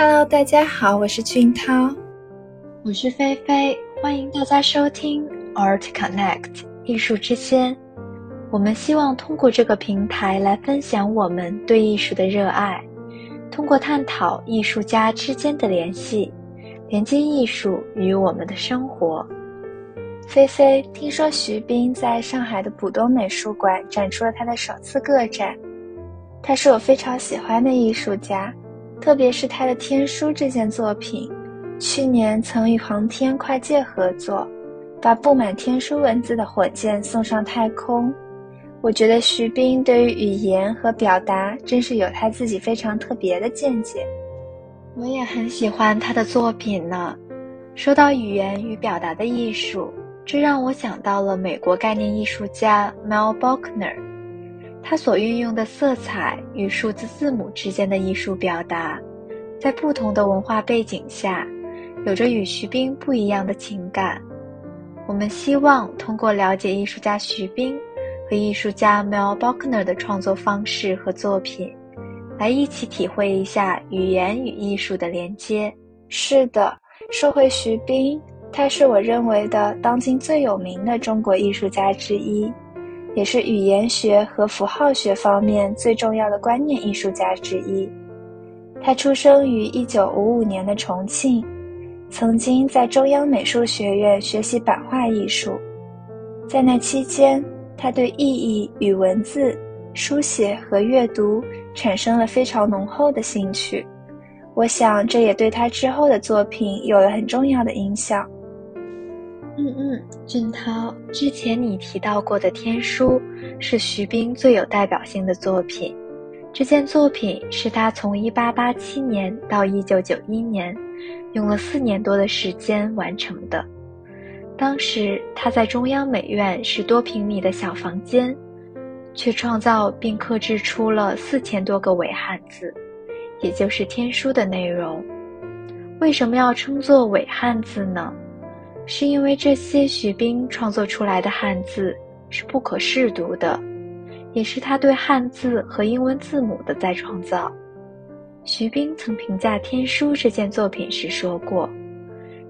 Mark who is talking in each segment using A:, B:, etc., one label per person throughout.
A: Hello，大家好，我是俊涛，
B: 我是菲菲，欢迎大家收听 Art Connect 艺术之间。我们希望通过这个平台来分享我们对艺术的热爱，通过探讨艺术家之间的联系，连接艺术与我们的生活。
A: 菲菲，听说徐冰在上海的浦东美术馆展出了他的首次个展，他是我非常喜欢的艺术家。特别是他的《天书》这件作品，去年曾与航天跨界合作，把布满天书文字的火箭送上太空。我觉得徐冰对于语言和表达真是有他自己非常特别的见解。
B: 我也很喜欢他的作品呢。说到语言与表达的艺术，这让我想到了美国概念艺术家 Mel Bochner。他所运用的色彩与数字字母之间的艺术表达，在不同的文化背景下，有着与徐冰不一样的情感。我们希望通过了解艺术家徐冰和艺术家 Mel Bockner 的创作方式和作品，来一起体会一下语言与艺术的连接。
A: 是的，说回徐冰，他是我认为的当今最有名的中国艺术家之一。也是语言学和符号学方面最重要的观念艺术家之一。他出生于一九五五年的重庆，曾经在中央美术学院学习版画艺术。在那期间，他对意义与文字、书写和阅读产生了非常浓厚的兴趣。我想，这也对他之后的作品有了很重要的影响。
B: 嗯嗯，俊涛，之前你提到过的《天书》是徐冰最有代表性的作品。这件作品是他从1887年到1991年，用了四年多的时间完成的。当时他在中央美院十多平米的小房间，却创造并刻制出了四千多个伪汉字，也就是《天书》的内容。为什么要称作伪汉字呢？是因为这些徐冰创作出来的汉字是不可视读的，也是他对汉字和英文字母的再创造。徐冰曾评价《天书》这件作品时说过：“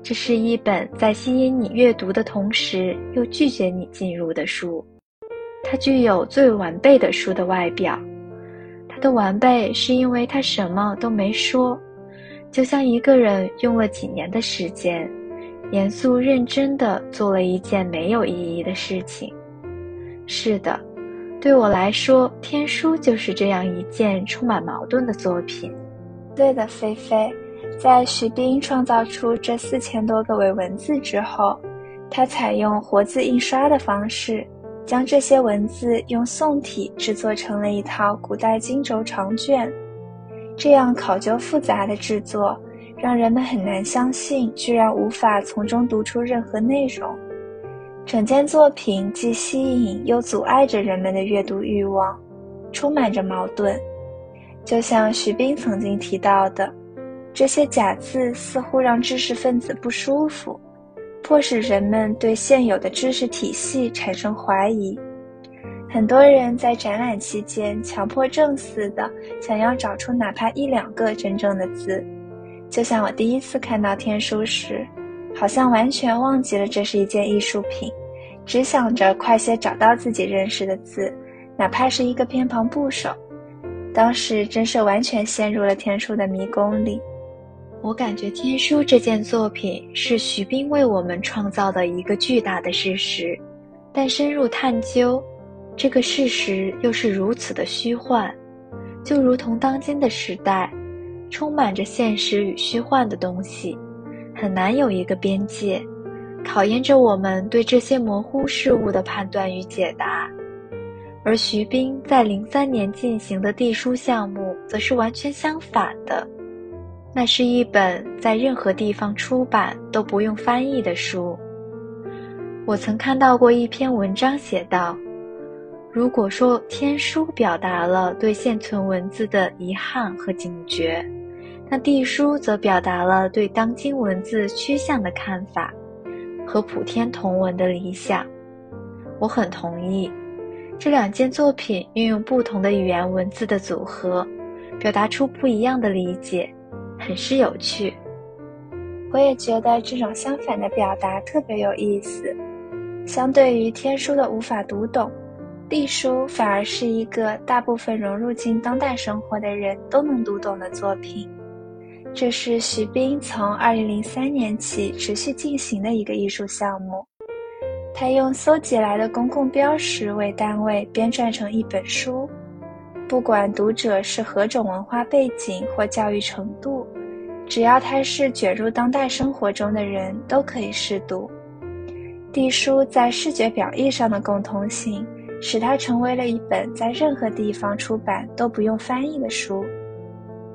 B: 这是一本在吸引你阅读的同时又拒绝你进入的书。它具有最完备的书的外表。它的完备是因为它什么都没说，就像一个人用了几年的时间。”严肃认真地做了一件没有意义的事情。是的，对我来说，《天书》就是这样一件充满矛盾的作品。
A: 对的，菲菲，在徐冰创造出这四千多个伪文字之后，他采用活字印刷的方式，将这些文字用宋体制作成了一套古代经轴长卷。这样考究复杂的制作。让人们很难相信，居然无法从中读出任何内容。整件作品既吸引又阻碍着人们的阅读欲望，充满着矛盾。就像徐冰曾经提到的，这些假字似乎让知识分子不舒服，迫使人们对现有的知识体系产生怀疑。很多人在展览期间强迫症似的想要找出哪怕一两个真正的字。就像我第一次看到天书时，好像完全忘记了这是一件艺术品，只想着快些找到自己认识的字，哪怕是一个偏旁部首。当时真是完全陷入了天书的迷宫里。
B: 我感觉天书这件作品是徐冰为我们创造的一个巨大的事实，但深入探究，这个事实又是如此的虚幻，就如同当今的时代。充满着现实与虚幻的东西，很难有一个边界，考验着我们对这些模糊事物的判断与解答。而徐冰在零三年进行的地书项目，则是完全相反的。那是一本在任何地方出版都不用翻译的书。我曾看到过一篇文章写道：“如果说天书表达了对现存文字的遗憾和警觉。”那地书则表达了对当今文字趋向的看法，和普天同文的理想。我很同意，这两件作品运用不同的语言文字的组合，表达出不一样的理解，很是有趣。
A: 我也觉得这种相反的表达特别有意思。相对于天书的无法读懂，隶书反而是一个大部分融入进当代生活的人都能读懂的作品。这是徐冰从2003年起持续进行的一个艺术项目。他用搜集来的公共标识为单位编撰成一本书，不管读者是何种文化背景或教育程度。只要他是卷入当代生活中的人，都可以试读。地书在视觉表意上的共通性，使它成为了一本在任何地方出版都不用翻译的书。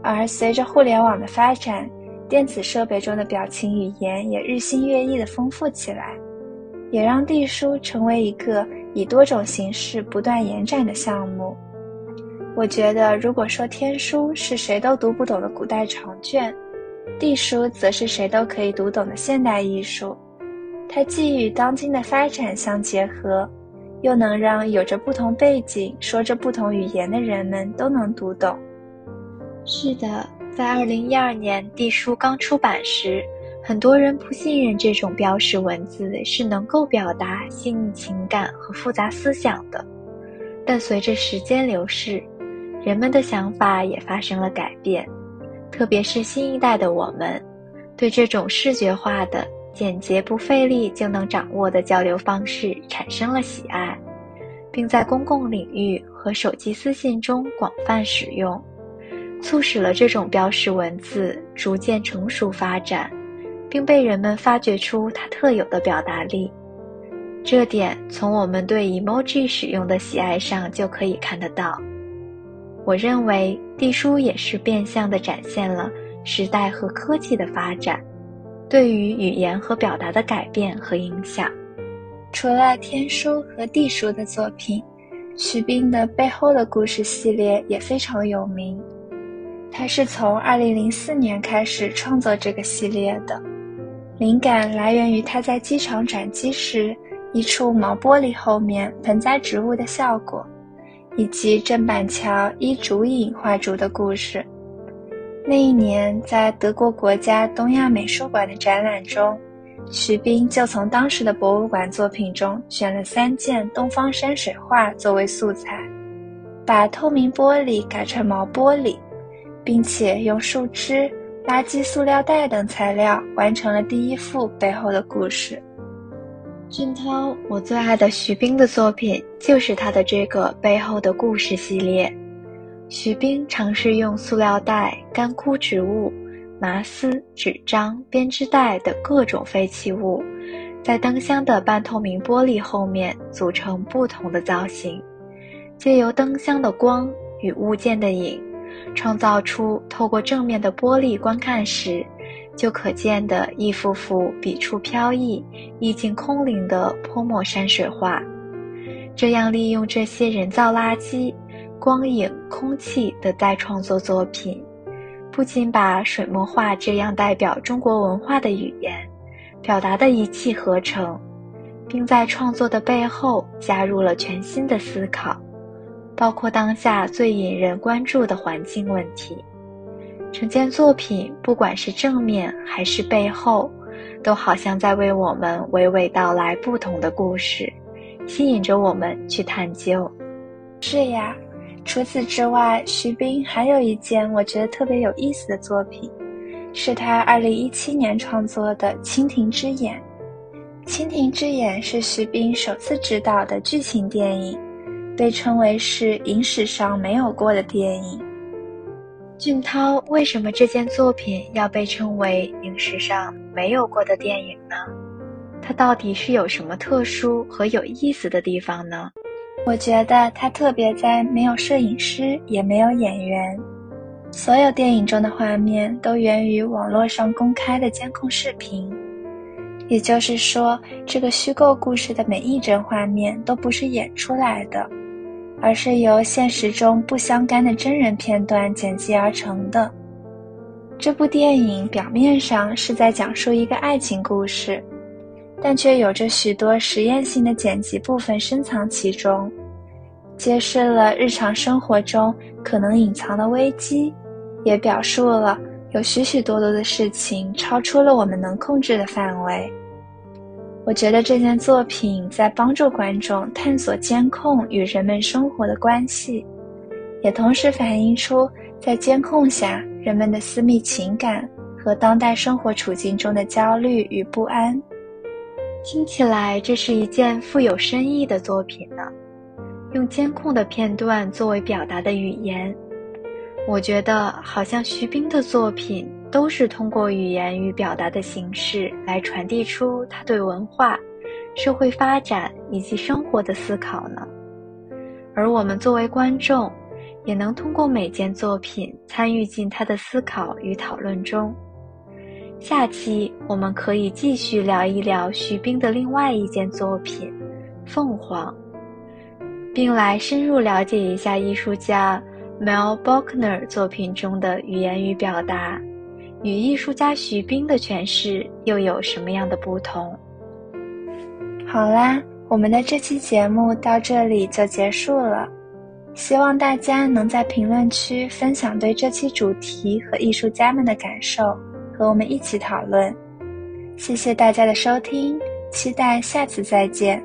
A: 而随着互联网的发展，电子设备中的表情语言也日新月异地丰富起来，也让地书成为一个以多种形式不断延展的项目。我觉得，如果说天书是谁都读不懂的古代长卷，地书则是谁都可以读懂的现代艺术，它既与当今的发展相结合，又能让有着不同背景、说着不同语言的人们都能读懂。
B: 是的，在二零一二年地书刚出版时，很多人不信任这种标识文字是能够表达细腻情感和复杂思想的。但随着时间流逝，人们的想法也发生了改变。特别是新一代的我们，对这种视觉化的、简洁不费力就能掌握的交流方式产生了喜爱，并在公共领域和手机私信中广泛使用，促使了这种标识文字逐渐成熟发展，并被人们发掘出它特有的表达力。这点从我们对 emoji 使用的喜爱上就可以看得到。我认为地书也是变相的展现了时代和科技的发展，对于语言和表达的改变和影响。
A: 除了天书和地书的作品，徐冰的背后的故事系列也非常有名。他是从2004年开始创作这个系列的，灵感来源于他在机场转机时一处毛玻璃后面盆栽植物的效果。以及郑板桥依竹影画竹的故事。那一年，在德国国家东亚美术馆的展览中，徐冰就从当时的博物馆作品中选了三件东方山水画作为素材，把透明玻璃改成毛玻璃，并且用树枝、垃圾塑料袋等材料完成了第一幅背后的故事。
B: 俊涛，我最爱的徐冰的作品就是他的这个背后的故事系列。徐冰尝试用塑料袋、干枯植物、麻丝、纸张、编织袋等各种废弃物，在灯箱的半透明玻璃后面组成不同的造型，借由灯箱的光与物件的影，创造出透过正面的玻璃观看时。就可见的一幅幅笔触飘逸、意境空灵的泼墨山水画，这样利用这些人造垃圾、光影、空气的再创作作品，不仅把水墨画这样代表中国文化的语言表达的一气呵成，并在创作的背后加入了全新的思考，包括当下最引人关注的环境问题。整件作品，不管是正面还是背后，都好像在为我们娓娓道来不同的故事，吸引着我们去探究。
A: 是呀，除此之外，徐冰还有一件我觉得特别有意思的作品，是他2017年创作的《蜻蜓之眼》。《蜻蜓之眼》是徐冰首次执导的剧情电影，被称为是影史上没有过的电影。
B: 俊涛，为什么这件作品要被称为影史上没有过的电影呢？它到底是有什么特殊和有意思的地方呢？
A: 我觉得它特别在没有摄影师，也没有演员，所有电影中的画面都源于网络上公开的监控视频。也就是说，这个虚构故事的每一帧画面都不是演出来的。而是由现实中不相干的真人片段剪辑而成的。这部电影表面上是在讲述一个爱情故事，但却有着许多实验性的剪辑部分深藏其中，揭示了日常生活中可能隐藏的危机，也表述了有许许多多的事情超出了我们能控制的范围。我觉得这件作品在帮助观众探索监控与人们生活的关系，也同时反映出在监控下人们的私密情感和当代生活处境中的焦虑与不安。
B: 听起来这是一件富有深意的作品呢。用监控的片段作为表达的语言，我觉得好像徐冰的作品。都是通过语言与表达的形式来传递出他对文化、社会发展以及生活的思考呢。而我们作为观众，也能通过每件作品参与进他的思考与讨论中。下期我们可以继续聊一聊徐冰的另外一件作品《凤凰》，并来深入了解一下艺术家 Mel Bochner 作品中的语言与表达。与艺术家徐冰的诠释又有什么样的不同？
A: 好啦，我们的这期节目到这里就结束了。希望大家能在评论区分享对这期主题和艺术家们的感受，和我们一起讨论。谢谢大家的收听，期待下次再见。